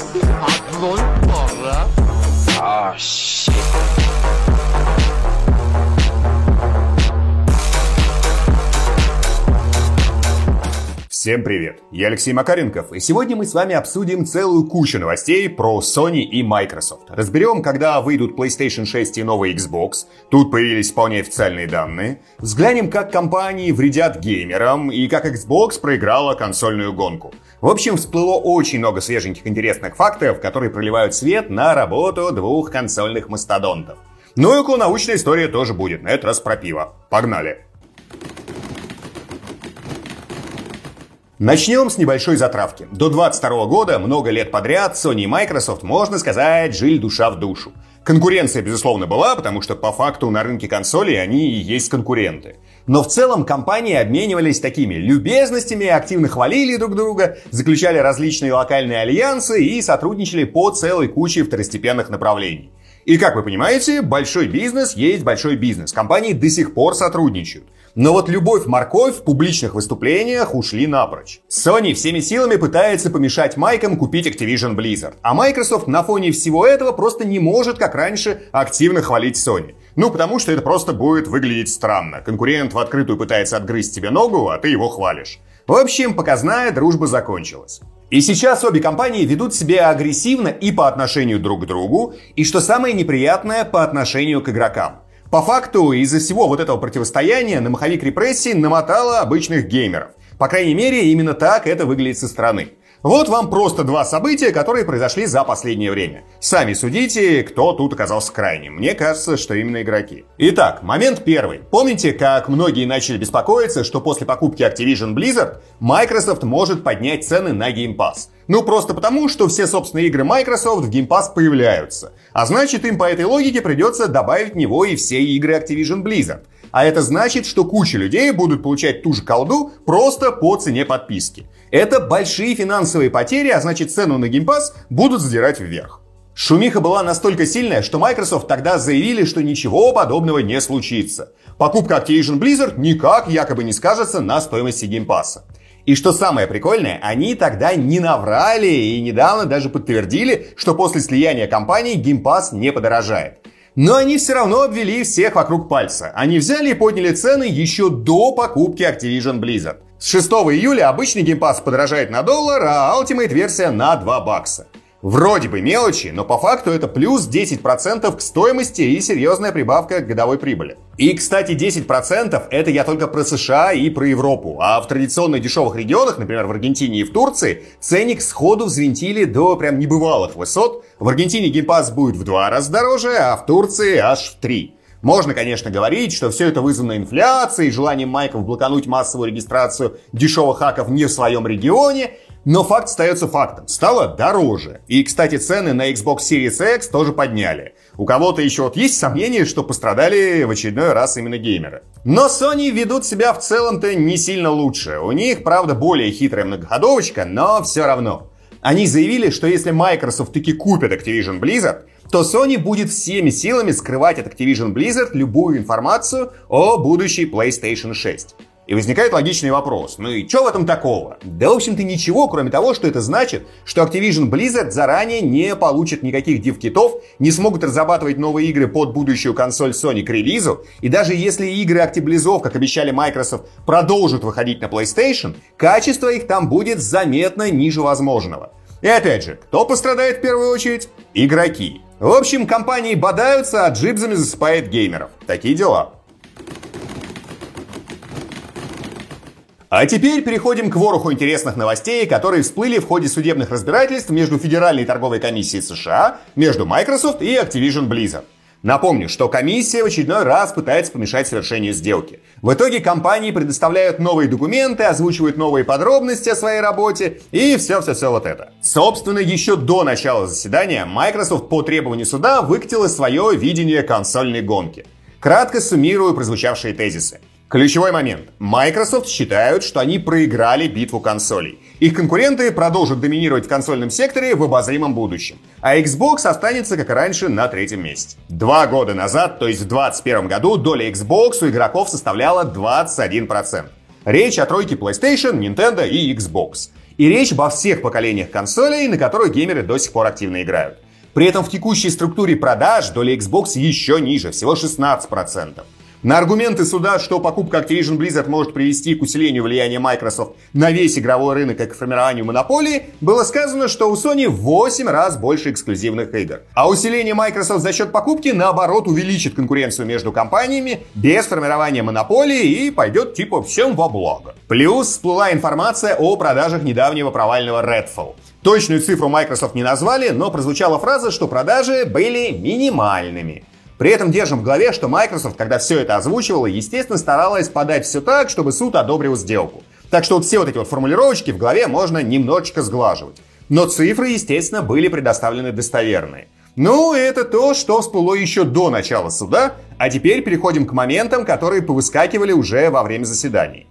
Bye. Всем привет! Я Алексей Макаренков, и сегодня мы с вами обсудим целую кучу новостей про Sony и Microsoft. Разберем, когда выйдут PlayStation 6 и новый Xbox, тут появились вполне официальные данные. Взглянем, как компании вредят геймерам и как Xbox проиграла консольную гонку. В общем, всплыло очень много свеженьких интересных фактов, которые проливают свет на работу двух консольных мастодонтов. Ну и около научная история тоже будет, на этот раз про пиво. Погнали! Начнем с небольшой затравки. До 22 года, много лет подряд, Sony и Microsoft, можно сказать, жили душа в душу. Конкуренция, безусловно, была, потому что по факту на рынке консолей они и есть конкуренты. Но в целом компании обменивались такими любезностями, активно хвалили друг друга, заключали различные локальные альянсы и сотрудничали по целой куче второстепенных направлений. И как вы понимаете, большой бизнес есть большой бизнес. Компании до сих пор сотрудничают. Но вот любовь-морковь в публичных выступлениях ушли напрочь. Sony всеми силами пытается помешать Майкам купить Activision Blizzard. А Microsoft на фоне всего этого просто не может, как раньше, активно хвалить Sony. Ну, потому что это просто будет выглядеть странно. Конкурент в открытую пытается отгрызть тебе ногу, а ты его хвалишь. В общем, показная дружба закончилась. И сейчас обе компании ведут себя агрессивно и по отношению друг к другу, и что самое неприятное, по отношению к игрокам. По факту, из-за всего вот этого противостояния на маховик репрессий намотало обычных геймеров. По крайней мере, именно так это выглядит со стороны. Вот вам просто два события, которые произошли за последнее время. Сами судите, кто тут оказался крайним. Мне кажется, что именно игроки. Итак, момент первый. Помните, как многие начали беспокоиться, что после покупки Activision Blizzard Microsoft может поднять цены на Game Pass? Ну, просто потому, что все собственные игры Microsoft в Game Pass появляются. А значит, им по этой логике придется добавить в него и все игры Activision Blizzard. А это значит, что куча людей будут получать ту же колду просто по цене подписки. Это большие финансовые потери, а значит цену на Pass будут задирать вверх. Шумиха была настолько сильная, что Microsoft тогда заявили, что ничего подобного не случится. Покупка Activision Blizzard никак якобы не скажется на стоимости Pass. И что самое прикольное, они тогда не наврали и недавно даже подтвердили, что после слияния компаний Pass не подорожает. Но они все равно обвели всех вокруг пальца. Они взяли и подняли цены еще до покупки Activision Blizzard. С 6 июля обычный Game Pass подорожает на доллар, а Ultimate версия на 2 бакса. Вроде бы мелочи, но по факту это плюс 10% к стоимости и серьезная прибавка к годовой прибыли. И, кстати, 10% это я только про США и про Европу. А в традиционных дешевых регионах, например, в Аргентине и в Турции, ценник сходу взвинтили до прям небывалых высот. В Аргентине Game Pass будет в два раза дороже, а в Турции аж в три. Можно, конечно, говорить, что все это вызвано инфляцией, желанием Майков блокануть массовую регистрацию дешевых хаков не в своем регионе, но факт остается фактом. Стало дороже. И, кстати, цены на Xbox Series X тоже подняли. У кого-то еще вот есть сомнения, что пострадали в очередной раз именно геймеры. Но Sony ведут себя в целом-то не сильно лучше. У них, правда, более хитрая многоходовочка, но все равно. Они заявили, что если Microsoft таки купит Activision Blizzard, то Sony будет всеми силами скрывать от Activision Blizzard любую информацию о будущей PlayStation 6. И возникает логичный вопрос. Ну и что в этом такого? Да, в общем-то, ничего, кроме того, что это значит, что Activision Blizzard заранее не получит никаких див-китов, не смогут разрабатывать новые игры под будущую консоль Sony к релизу, и даже если игры Actiblizzов, как обещали Microsoft, продолжат выходить на PlayStation, качество их там будет заметно ниже возможного. И опять же, кто пострадает в первую очередь? Игроки. В общем, компании бодаются, а джибзами засыпает геймеров. Такие дела. А теперь переходим к вороху интересных новостей, которые всплыли в ходе судебных разбирательств между Федеральной торговой комиссией США, между Microsoft и Activision Blizzard. Напомню, что комиссия в очередной раз пытается помешать совершению сделки. В итоге компании предоставляют новые документы, озвучивают новые подробности о своей работе и все-все-все вот это. Собственно, еще до начала заседания Microsoft по требованию суда выкатила свое видение консольной гонки. Кратко суммирую прозвучавшие тезисы. Ключевой момент. Microsoft считают, что они проиграли битву консолей. Их конкуренты продолжат доминировать в консольном секторе в обозримом будущем. А Xbox останется, как и раньше, на третьем месте. Два года назад, то есть в 2021 году, доля Xbox у игроков составляла 21%. Речь о тройке PlayStation, Nintendo и Xbox. И речь обо всех поколениях консолей, на которых геймеры до сих пор активно играют. При этом в текущей структуре продаж доля Xbox еще ниже, всего 16%. На аргументы суда, что покупка Activision Blizzard может привести к усилению влияния Microsoft на весь игровой рынок и к формированию монополии, было сказано, что у Sony в 8 раз больше эксклюзивных игр. А усиление Microsoft за счет покупки, наоборот, увеличит конкуренцию между компаниями без формирования монополии и пойдет типа всем во благо. Плюс всплыла информация о продажах недавнего провального Redfall. Точную цифру Microsoft не назвали, но прозвучала фраза, что продажи были минимальными. При этом держим в голове, что Microsoft, когда все это озвучивала, естественно, старалась подать все так, чтобы суд одобрил сделку. Так что вот все вот эти вот формулировочки в голове можно немножечко сглаживать. Но цифры, естественно, были предоставлены достоверные. Ну, это то, что всплыло еще до начала суда, а теперь переходим к моментам, которые повыскакивали уже во время заседаний.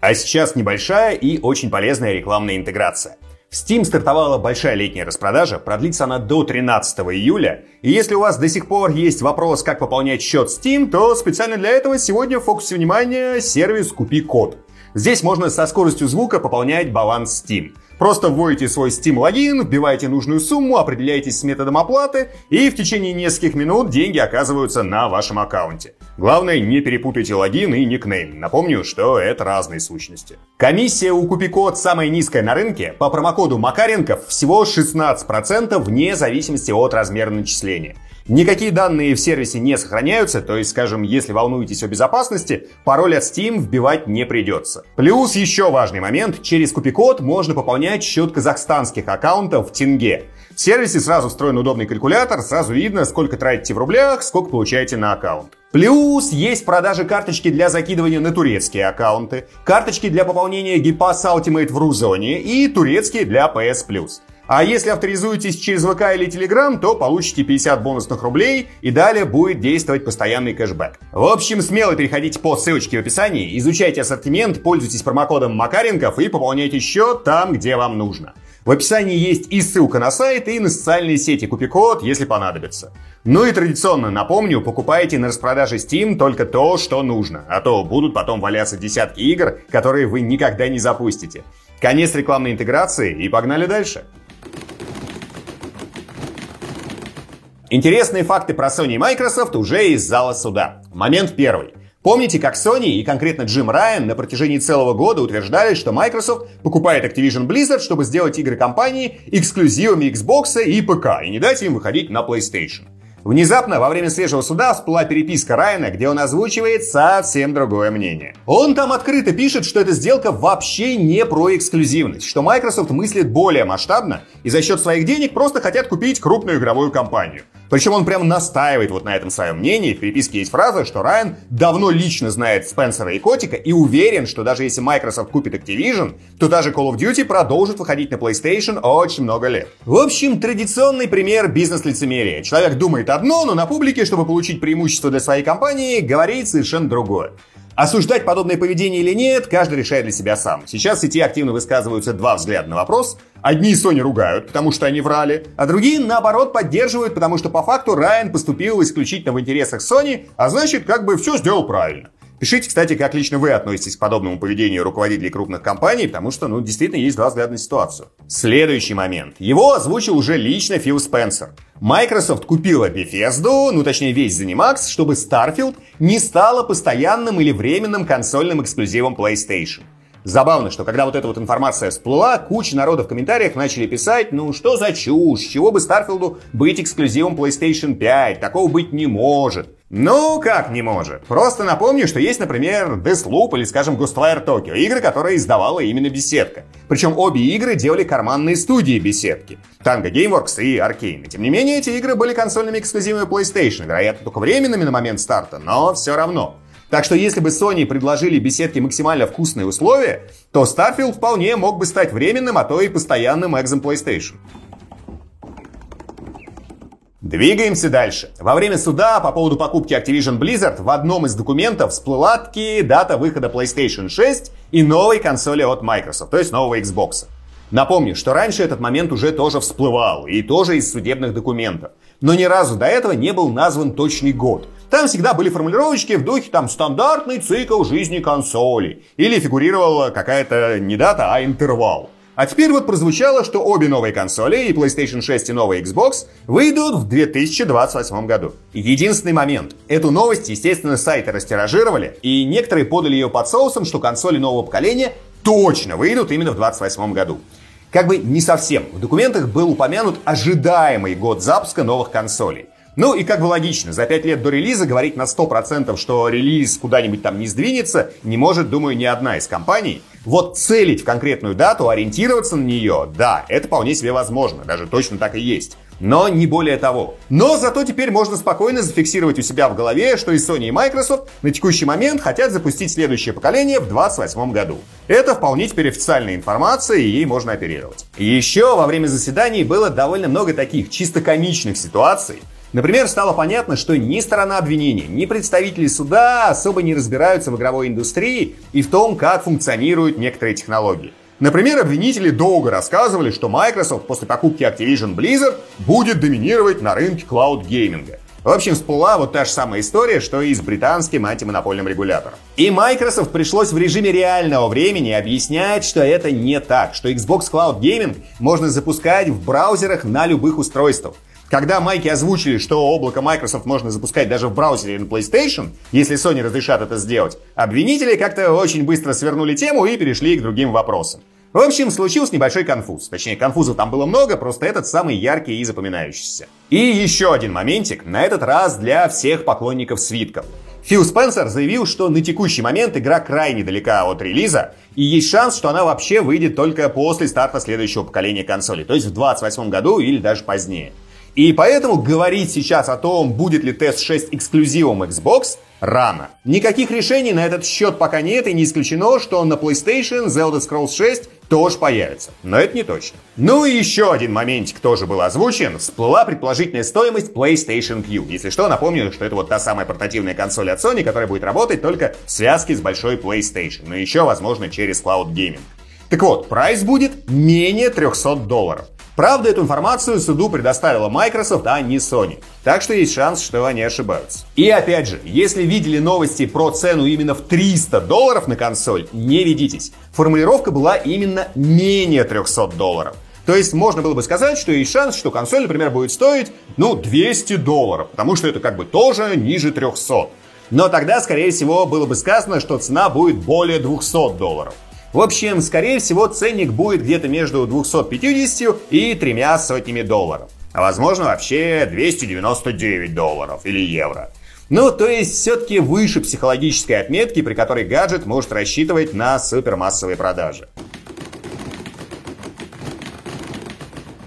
А сейчас небольшая и очень полезная рекламная интеграция. В Steam стартовала большая летняя распродажа, продлится она до 13 июля. И если у вас до сих пор есть вопрос, как пополнять счет Steam, то специально для этого сегодня в фокусе внимания сервис «Купи код». Здесь можно со скоростью звука пополнять баланс Steam. Просто вводите свой Steam логин, вбиваете нужную сумму, определяетесь с методом оплаты, и в течение нескольких минут деньги оказываются на вашем аккаунте. Главное, не перепутайте логин и никнейм. Напомню, что это разные сущности. Комиссия у Купикод самая низкая на рынке. По промокоду Макаренков всего 16% вне зависимости от размера начисления. Никакие данные в сервисе не сохраняются, то есть, скажем, если волнуетесь о безопасности, пароль от Steam вбивать не придется. Плюс еще важный момент, через купикод можно пополнять счет казахстанских аккаунтов в тенге. В сервисе сразу встроен удобный калькулятор, сразу видно, сколько тратите в рублях, сколько получаете на аккаунт. Плюс есть продажи карточки для закидывания на турецкие аккаунты, карточки для пополнения Gipass Ultimate в Рузоне и турецкие для PS Plus. А если авторизуетесь через ВК или Telegram, то получите 50 бонусных рублей и далее будет действовать постоянный кэшбэк. В общем, смело переходите по ссылочке в описании, изучайте ассортимент, пользуйтесь промокодом Макаренков и пополняйте счет там, где вам нужно. В описании есть и ссылка на сайт, и на социальные сети Купикод, если понадобится. Ну и традиционно напомню, покупайте на распродаже Steam только то, что нужно, а то будут потом валяться десятки игр, которые вы никогда не запустите. Конец рекламной интеграции и погнали дальше. Интересные факты про Sony и Microsoft уже из зала суда. Момент первый. Помните, как Sony и конкретно Джим Райан на протяжении целого года утверждали, что Microsoft покупает Activision Blizzard, чтобы сделать игры компании эксклюзивами Xbox и ПК, и не дать им выходить на PlayStation. Внезапно во время свежего суда всплыла переписка Райана, где он озвучивает совсем другое мнение. Он там открыто пишет, что эта сделка вообще не про эксклюзивность, что Microsoft мыслит более масштабно и за счет своих денег просто хотят купить крупную игровую компанию. Причем он прям настаивает вот на этом своем мнении. В переписке есть фраза, что Райан давно лично знает Спенсера и Котика и уверен, что даже если Microsoft купит Activision, то даже Call of Duty продолжит выходить на PlayStation очень много лет. В общем, традиционный пример бизнес-лицемерия. Человек думает одно, но на публике, чтобы получить преимущество для своей компании, говорит совершенно другое. Осуждать подобное поведение или нет, каждый решает для себя сам. Сейчас в сети активно высказываются два взгляда на вопрос. Одни Sony ругают, потому что они врали, а другие, наоборот, поддерживают, потому что по факту Райан поступил исключительно в интересах Sony, а значит, как бы все сделал правильно. Пишите, кстати, как лично вы относитесь к подобному поведению руководителей крупных компаний, потому что, ну, действительно есть два взгляда на ситуацию. Следующий момент. Его озвучил уже лично Фил Спенсер. Microsoft купила Bethesda, ну точнее весь ZeniMax, чтобы Starfield не стала постоянным или временным консольным эксклюзивом PlayStation. Забавно, что когда вот эта вот информация всплыла, куча народа в комментариях начали писать, ну что за чушь, чего бы Старфилду быть эксклюзивом PlayStation 5, такого быть не может. Ну, как не может? Просто напомню, что есть, например, Deathloop или, скажем, Ghostwire Tokyo, игры, которые издавала именно беседка. Причем обе игры делали карманные студии беседки. Tango Gameworks и Arkane. Тем не менее, эти игры были консольными эксклюзивами PlayStation, вероятно, только временными на момент старта, но все равно. Так что если бы Sony предложили беседке максимально вкусные условия, то Starfield вполне мог бы стать временным, а то и постоянным экзом PlayStation. Двигаемся дальше. Во время суда по поводу покупки Activision Blizzard в одном из документов всплыла таки дата выхода PlayStation 6 и новой консоли от Microsoft, то есть нового Xbox. Напомню, что раньше этот момент уже тоже всплывал, и тоже из судебных документов. Но ни разу до этого не был назван точный год. там всегда были формулировочки в духе там стандартный цикл жизни консоли. Или фигурировала какая-то не дата, а интервал. А теперь вот прозвучало, что обе новые консоли, и PlayStation 6, и новый Xbox, выйдут в 2028 году. Единственный момент. Эту новость, естественно, сайты растиражировали, и некоторые подали ее под соусом, что консоли нового поколения точно выйдут именно в 2028 году. Как бы не совсем. В документах был упомянут ожидаемый год запуска новых консолей. Ну и как бы логично, за 5 лет до релиза говорить на 100%, что релиз куда-нибудь там не сдвинется, не может, думаю, ни одна из компаний. Вот целить в конкретную дату, ориентироваться на нее, да, это вполне себе возможно, даже точно так и есть. Но не более того. Но зато теперь можно спокойно зафиксировать у себя в голове, что и Sony и Microsoft на текущий момент хотят запустить следующее поколение в 2028 году. Это вполне теперь официальная информация, и ей можно оперировать. Еще во время заседаний было довольно много таких чисто комичных ситуаций, Например, стало понятно, что ни сторона обвинения, ни представители суда особо не разбираются в игровой индустрии и в том, как функционируют некоторые технологии. Например, обвинители долго рассказывали, что Microsoft после покупки Activision Blizzard будет доминировать на рынке клауд-гейминга. В общем, всплыла вот та же самая история, что и с британским антимонопольным регулятором. И Microsoft пришлось в режиме реального времени объяснять, что это не так, что Xbox Cloud Gaming можно запускать в браузерах на любых устройствах. Когда майки озвучили, что облако Microsoft можно запускать даже в браузере на PlayStation, если Sony разрешат это сделать, обвинители как-то очень быстро свернули тему и перешли к другим вопросам. В общем, случился небольшой конфуз. Точнее, конфузов там было много, просто этот самый яркий и запоминающийся. И еще один моментик, на этот раз для всех поклонников свитков. Фил Спенсер заявил, что на текущий момент игра крайне далека от релиза, и есть шанс, что она вообще выйдет только после старта следующего поколения консолей, то есть в 2028 году или даже позднее. И поэтому говорить сейчас о том, будет ли TS6 эксклюзивом Xbox, рано. Никаких решений на этот счет пока нет, и не исключено, что на PlayStation Elder Scrolls 6 тоже появится. Но это не точно. Ну и еще один моментик тоже был озвучен. Всплыла предположительная стоимость PlayStation Q. Если что, напомню, что это вот та самая портативная консоль от Sony, которая будет работать только в связке с большой PlayStation. Но еще, возможно, через Cloud Gaming. Так вот, прайс будет менее 300 долларов. Правда, эту информацию суду предоставила Microsoft, а не Sony. Так что есть шанс, что они ошибаются. И опять же, если видели новости про цену именно в 300 долларов на консоль, не ведитесь. Формулировка была именно менее 300 долларов. То есть можно было бы сказать, что есть шанс, что консоль, например, будет стоить, ну, 200 долларов, потому что это как бы тоже ниже 300. Но тогда, скорее всего, было бы сказано, что цена будет более 200 долларов. В общем, скорее всего, ценник будет где-то между 250 и тремя сотнями долларов. А возможно вообще 299 долларов или евро. Ну, то есть все-таки выше психологической отметки, при которой гаджет может рассчитывать на супермассовые продажи.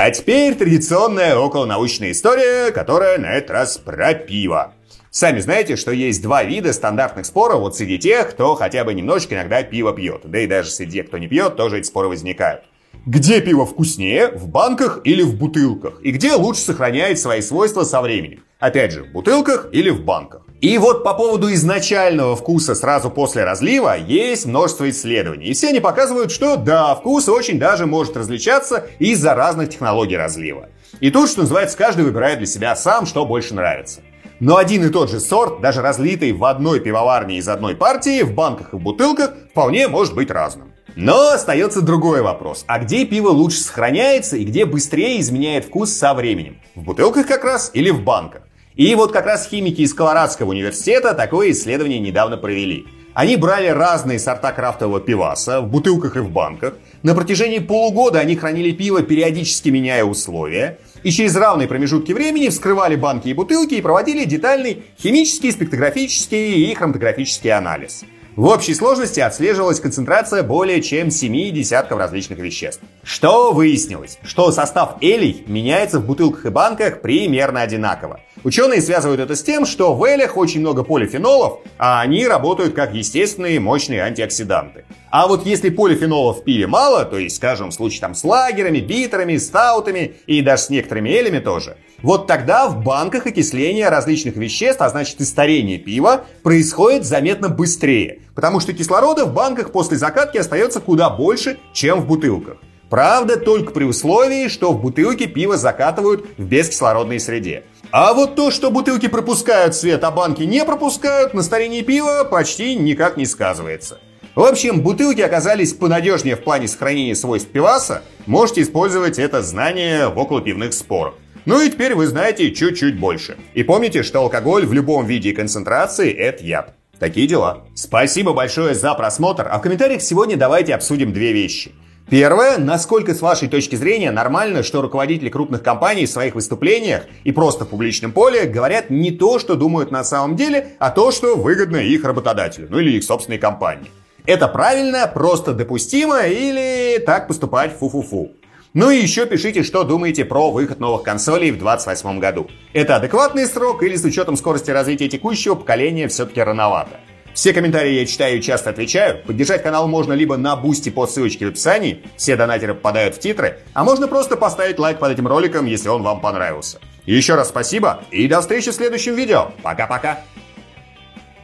А теперь традиционная околонаучная история, которая на этот раз про пиво. Сами знаете, что есть два вида стандартных споров вот среди тех, кто хотя бы немножечко иногда пиво пьет. Да и даже среди тех, кто не пьет, тоже эти споры возникают. Где пиво вкуснее, в банках или в бутылках? И где лучше сохраняет свои свойства со временем? Опять же, в бутылках или в банках? И вот по поводу изначального вкуса сразу после разлива есть множество исследований. И все они показывают, что да, вкус очень даже может различаться из-за разных технологий разлива. И тут, что называется, каждый выбирает для себя сам, что больше нравится. Но один и тот же сорт, даже разлитый в одной пивоварне из одной партии, в банках и в бутылках, вполне может быть разным. Но остается другой вопрос. А где пиво лучше сохраняется и где быстрее изменяет вкус со временем? В бутылках как раз или в банках? И вот как раз химики из Колорадского университета такое исследование недавно провели. Они брали разные сорта крафтового пиваса в бутылках и в банках. На протяжении полугода они хранили пиво, периодически меняя условия и через равные промежутки времени вскрывали банки и бутылки и проводили детальный химический, спектрографический и хроматографический анализ. В общей сложности отслеживалась концентрация более чем 7 десятков различных веществ. Что выяснилось? Что состав элей меняется в бутылках и банках примерно одинаково. Ученые связывают это с тем, что в элях очень много полифенолов, а они работают как естественные мощные антиоксиданты. А вот если полифенолов в пиве мало, то есть, скажем, в случае там с лагерами, битерами, стаутами и даже с некоторыми элями тоже, вот тогда в банках окисление различных веществ, а значит и старение пива, происходит заметно быстрее, потому что кислорода в банках после закатки остается куда больше, чем в бутылках. Правда, только при условии, что в бутылке пиво закатывают в бескислородной среде. А вот то, что бутылки пропускают цвет, а банки не пропускают, на старении пива почти никак не сказывается. В общем, бутылки оказались понадежнее в плане сохранения свойств пиваса. Можете использовать это знание в околопивных спорах. Ну и теперь вы знаете чуть-чуть больше. И помните, что алкоголь в любом виде и концентрации – это яд. Такие дела. Спасибо большое за просмотр, а в комментариях сегодня давайте обсудим две вещи. Первое, насколько с вашей точки зрения нормально, что руководители крупных компаний в своих выступлениях и просто в публичном поле говорят не то, что думают на самом деле, а то, что выгодно их работодателю, ну или их собственной компании. Это правильно, просто допустимо или так поступать фу-фу-фу. Ну и еще пишите, что думаете про выход новых консолей в 2028 году. Это адекватный срок или с учетом скорости развития текущего поколения все-таки рановато? Все комментарии я читаю и часто отвечаю. Поддержать канал можно либо на бусте по ссылочке в описании, все донатеры попадают в титры, а можно просто поставить лайк под этим роликом, если он вам понравился. Еще раз спасибо и до встречи в следующем видео. Пока-пока.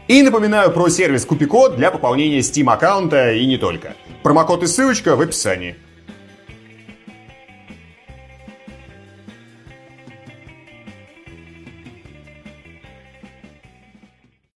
И напоминаю про сервис Купикод для пополнения Steam аккаунта и не только. Промокод и ссылочка в описании.